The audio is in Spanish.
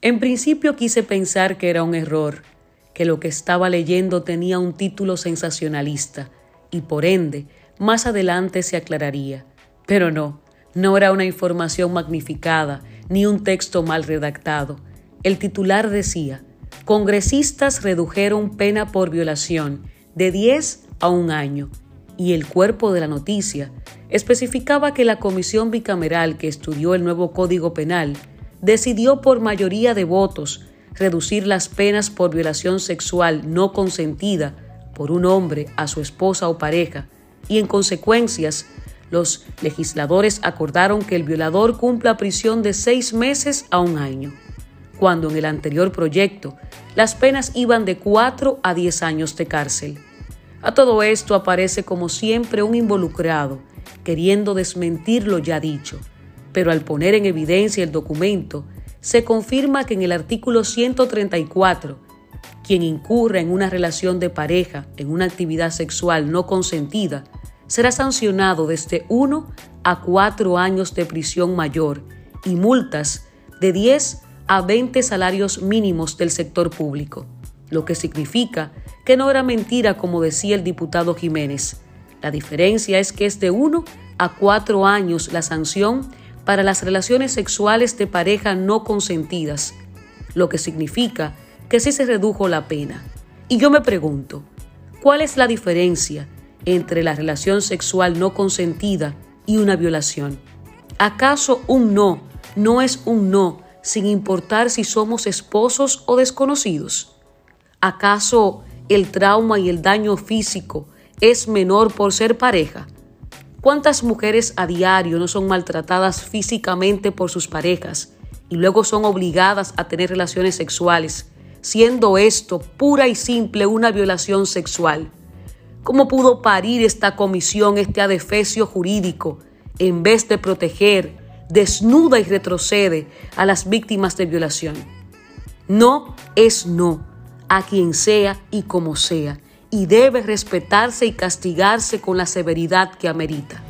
En principio quise pensar que era un error, que lo que estaba leyendo tenía un título sensacionalista y por ende más adelante se aclararía. Pero no, no era una información magnificada ni un texto mal redactado. El titular decía, congresistas redujeron pena por violación de 10 a un año y el cuerpo de la noticia especificaba que la comisión bicameral que estudió el nuevo Código Penal decidió por mayoría de votos reducir las penas por violación sexual no consentida por un hombre a su esposa o pareja y en consecuencias los legisladores acordaron que el violador cumpla prisión de seis meses a un año, cuando en el anterior proyecto las penas iban de cuatro a diez años de cárcel. A todo esto aparece como siempre un involucrado, queriendo desmentir lo ya dicho, pero al poner en evidencia el documento, se confirma que en el artículo 134, quien incurra en una relación de pareja en una actividad sexual no consentida, será sancionado desde 1 a 4 años de prisión mayor y multas de 10 a 20 salarios mínimos del sector público, lo que significa que no era mentira como decía el diputado Jiménez. La diferencia es que es de 1 a 4 años la sanción para las relaciones sexuales de pareja no consentidas, lo que significa que sí se redujo la pena. Y yo me pregunto, ¿cuál es la diferencia entre la relación sexual no consentida y una violación? ¿Acaso un no no es un no sin importar si somos esposos o desconocidos? ¿Acaso el trauma y el daño físico es menor por ser pareja? ¿Cuántas mujeres a diario no son maltratadas físicamente por sus parejas y luego son obligadas a tener relaciones sexuales, siendo esto pura y simple una violación sexual? ¿Cómo pudo parir esta comisión este adefesio jurídico en vez de proteger, desnuda y retrocede a las víctimas de violación? No es no, a quien sea y como sea y debe respetarse y castigarse con la severidad que amerita.